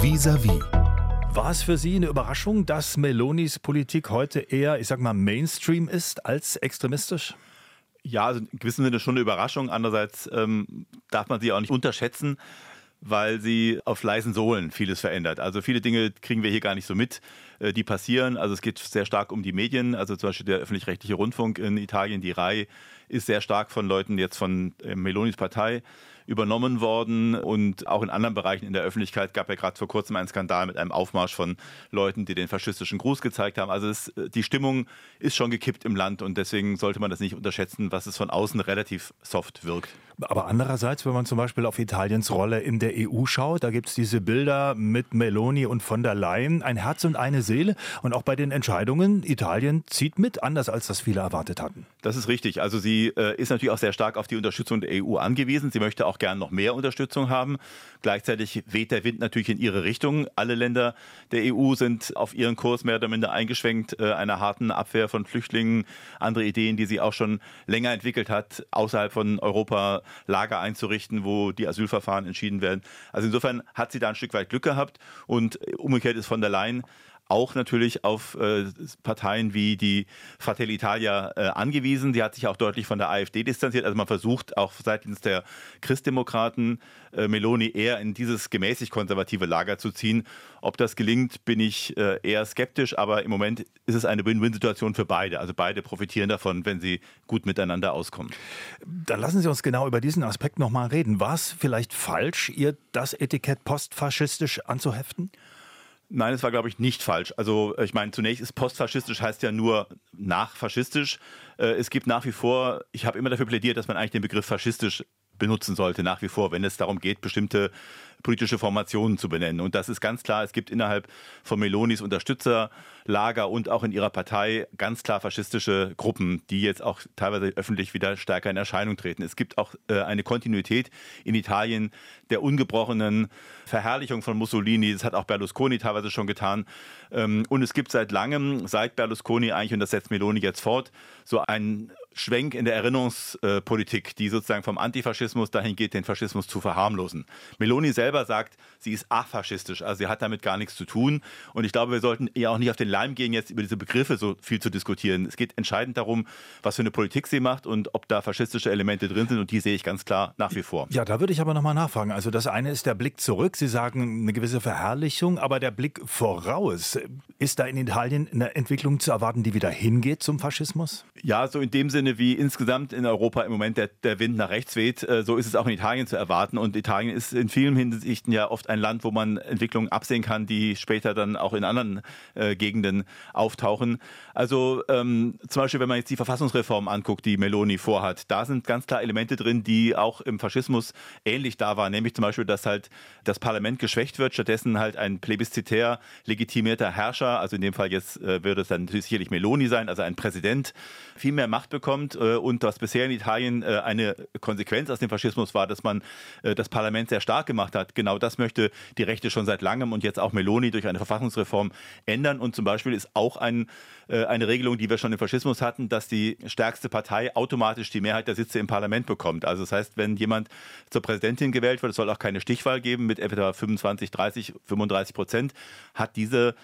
Vis-à-vis. War es für Sie eine Überraschung, dass Melonis Politik heute eher, ich sag mal, Mainstream ist als extremistisch? Ja, also in gewissem Sinne schon eine Überraschung. Andererseits ähm, darf man sie auch nicht unterschätzen, weil sie auf leisen Sohlen vieles verändert. Also viele Dinge kriegen wir hier gar nicht so mit, äh, die passieren. Also es geht sehr stark um die Medien. Also zum Beispiel der öffentlich-rechtliche Rundfunk in Italien, die RAI, ist sehr stark von Leuten jetzt von äh, Melonis Partei übernommen worden. Und auch in anderen Bereichen in der Öffentlichkeit gab ja gerade vor kurzem einen Skandal mit einem Aufmarsch von Leuten, die den faschistischen Gruß gezeigt haben. Also es, die Stimmung ist schon gekippt im Land und deswegen sollte man das nicht unterschätzen, was es von außen relativ soft wirkt. Aber andererseits, wenn man zum Beispiel auf Italiens Rolle in der EU schaut, da gibt es diese Bilder mit Meloni und von der Leyen, ein Herz und eine Seele. Und auch bei den Entscheidungen, Italien zieht mit, anders als das viele erwartet hatten. Das ist richtig. Also sie äh, ist natürlich auch sehr stark auf die Unterstützung der EU angewiesen. Sie möchte auch gern noch mehr Unterstützung haben. Gleichzeitig weht der Wind natürlich in ihre Richtung. Alle Länder der EU sind auf ihren Kurs mehr oder minder eingeschwenkt, äh, einer harten Abwehr von Flüchtlingen, andere Ideen, die sie auch schon länger entwickelt hat, außerhalb von Europa Lager einzurichten, wo die Asylverfahren entschieden werden. Also insofern hat sie da ein Stück weit Glück gehabt und umgekehrt ist von der Leyen auch natürlich auf äh, Parteien wie die Fratelli Italia äh, angewiesen. Die hat sich auch deutlich von der AfD distanziert. Also man versucht auch seitens der Christdemokraten äh, Meloni eher in dieses gemäßig konservative Lager zu ziehen. Ob das gelingt, bin ich äh, eher skeptisch, aber im Moment ist es eine Win-Win-Situation für beide. Also beide profitieren davon, wenn sie gut miteinander auskommen. Dann lassen Sie uns genau über diesen Aspekt nochmal reden. War es vielleicht falsch, ihr das Etikett postfaschistisch anzuheften? Nein, es war, glaube ich, nicht falsch. Also ich meine, zunächst ist postfaschistisch heißt ja nur nachfaschistisch. Äh, es gibt nach wie vor, ich habe immer dafür plädiert, dass man eigentlich den Begriff faschistisch benutzen sollte, nach wie vor, wenn es darum geht, bestimmte politische Formationen zu benennen. Und das ist ganz klar, es gibt innerhalb von Melonis Unterstützerlager und auch in ihrer Partei ganz klar faschistische Gruppen, die jetzt auch teilweise öffentlich wieder stärker in Erscheinung treten. Es gibt auch äh, eine Kontinuität in Italien der ungebrochenen Verherrlichung von Mussolini. Das hat auch Berlusconi teilweise schon getan. Ähm, und es gibt seit langem, seit Berlusconi eigentlich, und das setzt Meloni jetzt fort, so einen Schwenk in der Erinnerungspolitik, die sozusagen vom Antifaschismus dahin geht, den Faschismus zu verharmlosen. Meloni selber sagt, sie ist afaschistisch, also sie hat damit gar nichts zu tun. Und ich glaube, wir sollten ihr auch nicht auf den Leim gehen, jetzt über diese Begriffe so viel zu diskutieren. Es geht entscheidend darum, was für eine Politik sie macht und ob da faschistische Elemente drin sind. Und die sehe ich ganz klar nach wie vor. Ja, da würde ich aber nochmal nachfragen. Also das eine ist der Blick zurück. Sie sagen eine gewisse Verherrlichung, aber der Blick voraus. Ist da in Italien eine Entwicklung zu erwarten, die wieder hingeht zum Faschismus? Ja, so in dem Sinne, Sinne, wie insgesamt in Europa im Moment der, der Wind nach rechts weht, äh, so ist es auch in Italien zu erwarten. Und Italien ist in vielen Hinsichten ja oft ein Land, wo man Entwicklungen absehen kann, die später dann auch in anderen äh, Gegenden auftauchen. Also ähm, zum Beispiel, wenn man jetzt die Verfassungsreform anguckt, die Meloni vorhat, da sind ganz klar Elemente drin, die auch im Faschismus ähnlich da waren. Nämlich zum Beispiel, dass halt das Parlament geschwächt wird, stattdessen halt ein plebiszitär legitimierter Herrscher, also in dem Fall jetzt äh, würde es dann sicherlich Meloni sein, also ein Präsident, viel mehr Macht bekommt kommt äh, und was bisher in Italien äh, eine Konsequenz aus dem Faschismus war, dass man äh, das Parlament sehr stark gemacht hat. Genau das möchte die Rechte schon seit langem und jetzt auch Meloni durch eine Verfassungsreform ändern. Und zum Beispiel ist auch ein, eine Regelung, die wir schon im Faschismus hatten, dass die stärkste Partei automatisch die Mehrheit der Sitze im Parlament bekommt. Also das heißt, wenn jemand zur Präsidentin gewählt wird, es soll auch keine Stichwahl geben mit etwa 25, 30, 35 Prozent, hat diese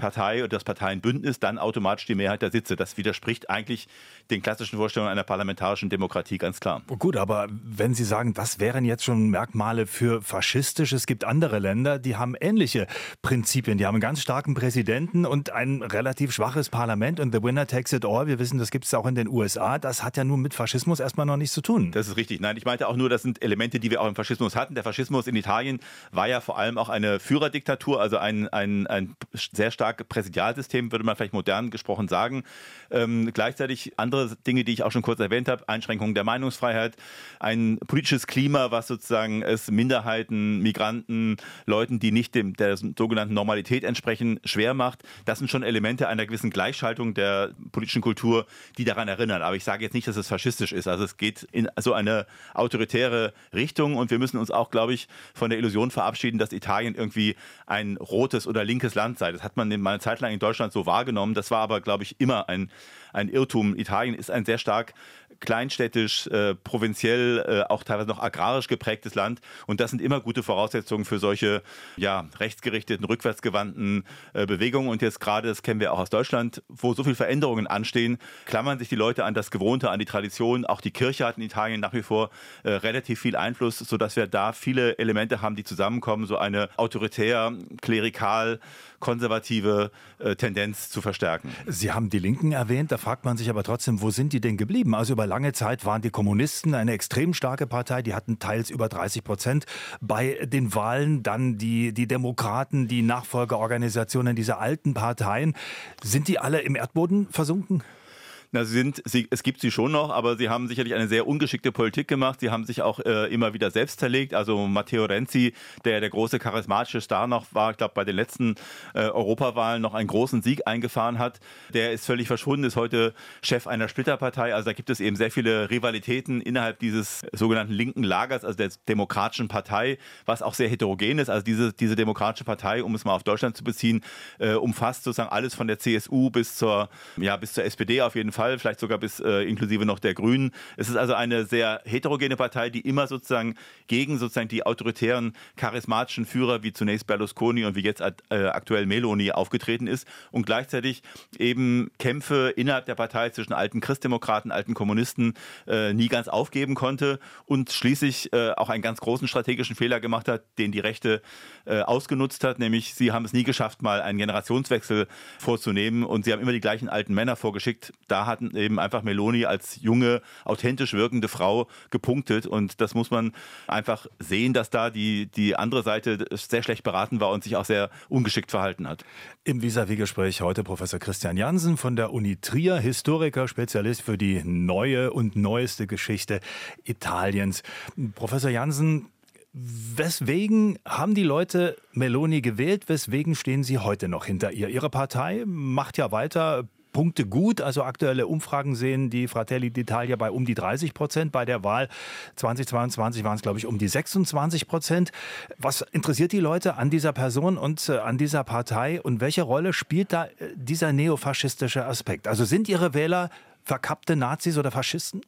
Partei oder das Parteienbündnis dann automatisch die Mehrheit der Sitze. Das widerspricht eigentlich den klassischen Vorstellungen einer parlamentarischen Demokratie, ganz klar. Gut, aber wenn Sie sagen, was wären jetzt schon Merkmale für faschistisch? Es gibt andere Länder, die haben ähnliche Prinzipien. Die haben einen ganz starken Präsidenten und ein relativ schwaches Parlament und the winner takes it all. Wir wissen, das gibt es auch in den USA. Das hat ja nun mit Faschismus erstmal noch nichts zu tun. Das ist richtig. Nein, ich meinte auch nur, das sind Elemente, die wir auch im Faschismus hatten. Der Faschismus in Italien war ja vor allem auch eine Führerdiktatur, also ein, ein, ein sehr starkes Präsidialsystem, würde man vielleicht modern gesprochen sagen. Ähm, gleichzeitig andere Dinge, die ich auch schon kurz erwähnt habe, Einschränkungen der Meinungsfreiheit, ein politisches Klima, was sozusagen es Minderheiten, Migranten, Leuten, die nicht dem, der sogenannten Normalität entsprechen, schwer macht. Das sind schon Elemente einer gewissen Gleichschaltung der politischen Kultur, die daran erinnern. Aber ich sage jetzt nicht, dass es faschistisch ist. Also es geht in so eine autoritäre Richtung und wir müssen uns auch, glaube ich, von der Illusion verabschieden, dass Italien irgendwie ein rotes oder linkes Land sei. Das hat man man mal eine Zeit lang in Deutschland so wahrgenommen. Das war aber, glaube ich, immer ein, ein Irrtum. Italien ist ein sehr stark kleinstädtisch, äh, provinziell, äh, auch teilweise noch agrarisch geprägtes Land. Und das sind immer gute Voraussetzungen für solche ja, rechtsgerichteten, rückwärtsgewandten äh, Bewegungen. Und jetzt gerade, das kennen wir auch aus Deutschland, wo so viele Veränderungen anstehen, klammern sich die Leute an das Gewohnte, an die Tradition. Auch die Kirche hat in Italien nach wie vor äh, relativ viel Einfluss, sodass wir da viele Elemente haben, die zusammenkommen, so eine autoritär, klerikal, konservative äh, Tendenz zu verstärken. Sie haben die Linken erwähnt, fragt man sich aber trotzdem, wo sind die denn geblieben? Also über lange Zeit waren die Kommunisten eine extrem starke Partei, die hatten teils über 30 Prozent bei den Wahlen, dann die, die Demokraten, die Nachfolgeorganisationen dieser alten Parteien. Sind die alle im Erdboden versunken? Na, sie sind, sie, es gibt sie schon noch, aber sie haben sicherlich eine sehr ungeschickte Politik gemacht. Sie haben sich auch äh, immer wieder selbst zerlegt. Also Matteo Renzi, der der große charismatische Star noch war, ich glaube bei den letzten äh, Europawahlen noch einen großen Sieg eingefahren hat, der ist völlig verschwunden, ist heute Chef einer Splitterpartei. Also da gibt es eben sehr viele Rivalitäten innerhalb dieses sogenannten linken Lagers, also der Demokratischen Partei, was auch sehr heterogen ist. Also diese, diese Demokratische Partei, um es mal auf Deutschland zu beziehen, äh, umfasst sozusagen alles von der CSU bis zur, ja, bis zur SPD auf jeden Fall. Fall, vielleicht sogar bis äh, inklusive noch der Grünen. Es ist also eine sehr heterogene Partei, die immer sozusagen gegen sozusagen die autoritären, charismatischen Führer wie zunächst Berlusconi und wie jetzt äh, aktuell Meloni aufgetreten ist und gleichzeitig eben Kämpfe innerhalb der Partei zwischen alten Christdemokraten, alten Kommunisten äh, nie ganz aufgeben konnte und schließlich äh, auch einen ganz großen strategischen Fehler gemacht hat, den die Rechte äh, ausgenutzt hat, nämlich sie haben es nie geschafft, mal einen Generationswechsel vorzunehmen und sie haben immer die gleichen alten Männer vorgeschickt. Da hatten eben einfach Meloni als junge, authentisch wirkende Frau gepunktet. Und das muss man einfach sehen, dass da die, die andere Seite sehr schlecht beraten war und sich auch sehr ungeschickt verhalten hat. Im Vis-à-vis-Gespräch heute Professor Christian Jansen von der Uni Trier, Historiker, Spezialist für die neue und neueste Geschichte Italiens. Professor Jansen, Weswegen haben die Leute Meloni gewählt? Weswegen stehen sie heute noch hinter ihr? Ihre Partei macht ja weiter Punkte gut. Also aktuelle Umfragen sehen die Fratelli d'Italia bei um die 30 Prozent. Bei der Wahl 2022 waren es, glaube ich, um die 26 Prozent. Was interessiert die Leute an dieser Person und äh, an dieser Partei? Und welche Rolle spielt da äh, dieser neofaschistische Aspekt? Also sind Ihre Wähler verkappte Nazis oder Faschisten?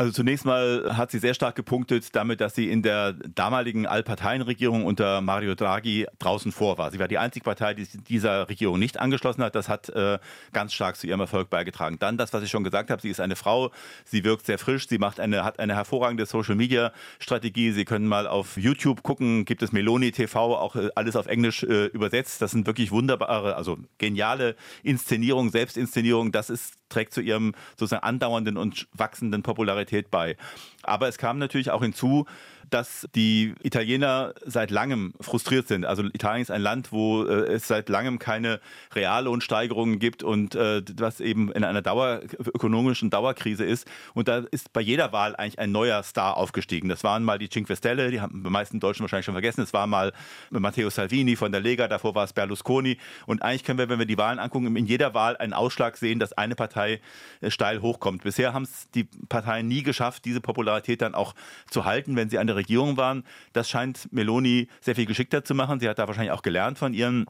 Also zunächst mal hat sie sehr stark gepunktet damit, dass sie in der damaligen Allparteienregierung unter Mario Draghi draußen vor war. Sie war die einzige Partei, die dieser Regierung nicht angeschlossen hat. Das hat äh, ganz stark zu ihrem Erfolg beigetragen. Dann das, was ich schon gesagt habe, sie ist eine Frau, sie wirkt sehr frisch, sie macht eine, hat eine hervorragende Social-Media-Strategie. Sie können mal auf YouTube gucken, gibt es Meloni TV, auch äh, alles auf Englisch äh, übersetzt. Das sind wirklich wunderbare, also geniale Inszenierungen, Selbstinszenierungen. Das ist trägt zu ihrem sozusagen andauernden und wachsenden Popularität bei. Aber es kam natürlich auch hinzu, dass die Italiener seit langem frustriert sind. Also Italien ist ein Land, wo äh, es seit langem keine Reallohnsteigerungen gibt und äh, was eben in einer Dauer, ökonomischen Dauerkrise ist. Und da ist bei jeder Wahl eigentlich ein neuer Star aufgestiegen. Das waren mal die Cinque Stelle, die haben die meisten Deutschen wahrscheinlich schon vergessen. Es war mal Matteo Salvini von der Lega, davor war es Berlusconi. Und eigentlich können wir, wenn wir die Wahlen angucken, in jeder Wahl einen Ausschlag sehen, dass eine Partei äh, steil hochkommt. Bisher haben es die Parteien nie geschafft, diese Popularität dann auch zu halten, wenn sie an der Regierung waren. Das scheint Meloni sehr viel geschickter zu machen. Sie hat da wahrscheinlich auch gelernt von ihren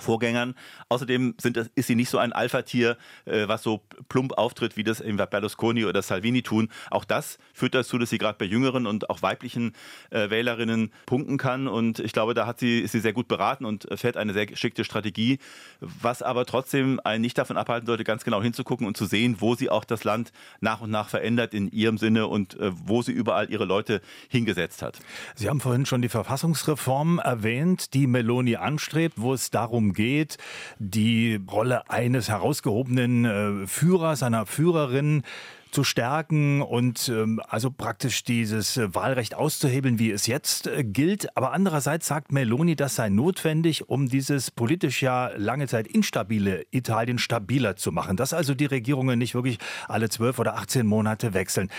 Vorgängern. Außerdem sind, ist sie nicht so ein Alpha-Tier, äh, was so plump auftritt, wie das eben Berlusconi oder Salvini tun. Auch das führt dazu, dass sie gerade bei jüngeren und auch weiblichen äh, Wählerinnen punkten kann. Und ich glaube, da hat sie, ist sie sehr gut beraten und fährt eine sehr geschickte Strategie, was aber trotzdem einen nicht davon abhalten sollte, ganz genau hinzugucken und zu sehen, wo sie auch das Land nach und nach verändert in ihrem Sinne und äh, wo sie überall ihre Leute hingesetzt hat. Sie haben vorhin schon die Verfassungsreform erwähnt, die Meloni anstrebt, wo es darum geht, die Rolle eines herausgehobenen äh, Führers, einer Führerin zu stärken und ähm, also praktisch dieses äh, Wahlrecht auszuhebeln, wie es jetzt äh, gilt. Aber andererseits sagt Meloni, das sei notwendig, um dieses politisch ja lange Zeit instabile Italien stabiler zu machen. Dass also die Regierungen nicht wirklich alle zwölf oder 18 Monate wechseln.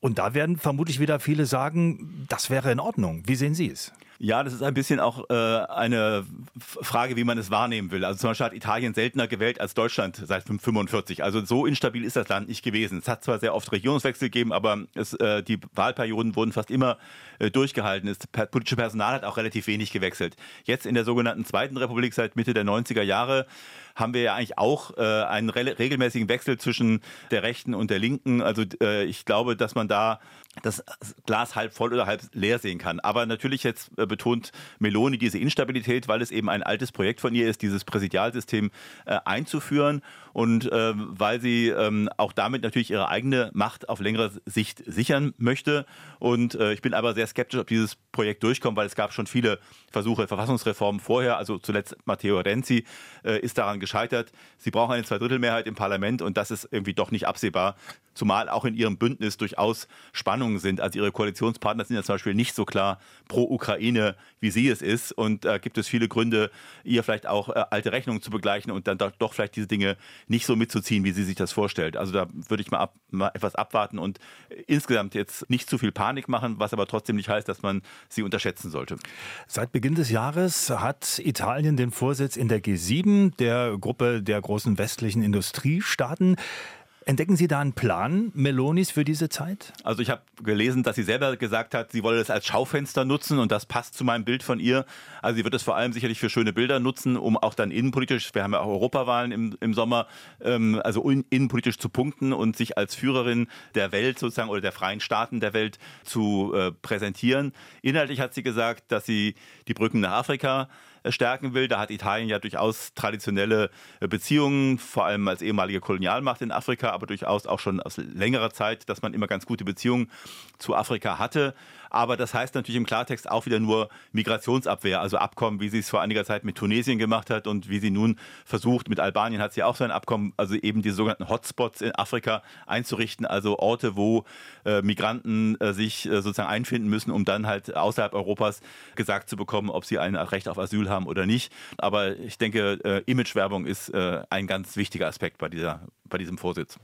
Und da werden vermutlich wieder viele sagen, das wäre in Ordnung. Wie sehen Sie es? Ja, das ist ein bisschen auch äh, eine Frage, wie man es wahrnehmen will. Also zum Beispiel hat Italien seltener gewählt als Deutschland seit 1945. Also so instabil ist das Land nicht gewesen. Es hat zwar sehr oft Regierungswechsel gegeben, aber es, äh, die Wahlperioden wurden fast immer äh, durchgehalten. Das politische Personal hat auch relativ wenig gewechselt. Jetzt in der sogenannten Zweiten Republik seit Mitte der 90er Jahre haben wir ja eigentlich auch äh, einen re regelmäßigen Wechsel zwischen der Rechten und der Linken. Also äh, ich glaube, dass man da das Glas halb voll oder halb leer sehen kann. Aber natürlich jetzt äh, betont Meloni diese Instabilität, weil es eben ein altes Projekt von ihr ist, dieses Präsidialsystem äh, einzuführen und äh, weil sie ähm, auch damit natürlich ihre eigene Macht auf längere Sicht sichern möchte. Und äh, ich bin aber sehr skeptisch, ob dieses Projekt durchkommt, weil es gab schon viele Versuche, Verfassungsreformen vorher. Also zuletzt Matteo Renzi äh, ist daran gescheitert. Sie brauchen eine Zweidrittelmehrheit im Parlament und das ist irgendwie doch nicht absehbar, zumal auch in ihrem Bündnis durchaus Spannungen sind. Also ihre Koalitionspartner sind ja zum Beispiel nicht so klar pro Ukraine, wie sie es ist. Und da äh, gibt es viele Gründe, ihr vielleicht auch äh, alte Rechnungen zu begleichen und dann doch vielleicht diese Dinge nicht so mitzuziehen, wie sie sich das vorstellt. Also da würde ich mal, ab, mal etwas abwarten und insgesamt jetzt nicht zu viel Panik machen, was aber trotzdem nicht heißt, dass man sie unterschätzen sollte. Seit Beginn des Jahres hat Italien den Vorsitz in der G7, der Gruppe der großen westlichen Industriestaaten. Entdecken Sie da einen Plan Melonis für diese Zeit? Also ich habe gelesen, dass sie selber gesagt hat, sie wolle das als Schaufenster nutzen und das passt zu meinem Bild von ihr. Also sie wird es vor allem sicherlich für schöne Bilder nutzen, um auch dann innenpolitisch, wir haben ja auch Europawahlen im, im Sommer, ähm, also innenpolitisch zu punkten und sich als Führerin der Welt sozusagen oder der freien Staaten der Welt zu äh, präsentieren. Inhaltlich hat sie gesagt, dass sie die Brücken nach Afrika stärken will. Da hat Italien ja durchaus traditionelle äh, Beziehungen, vor allem als ehemalige Kolonialmacht in Afrika, aber durchaus auch schon aus längerer Zeit, dass man immer ganz gute Beziehungen zu Afrika hatte. Aber das heißt natürlich im Klartext auch wieder nur Migrationsabwehr, also Abkommen, wie sie es vor einiger Zeit mit Tunesien gemacht hat und wie sie nun versucht, mit Albanien hat sie auch so ein Abkommen, also eben die sogenannten Hotspots in Afrika einzurichten, also Orte, wo äh, Migranten äh, sich äh, sozusagen einfinden müssen, um dann halt außerhalb Europas gesagt zu bekommen, ob sie ein Recht auf Asyl haben oder nicht. Aber ich denke, äh, Imagewerbung ist äh, ein ganz wichtiger Aspekt bei, dieser, bei diesem Vorsitz.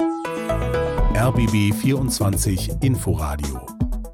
RBB 24 Inforadio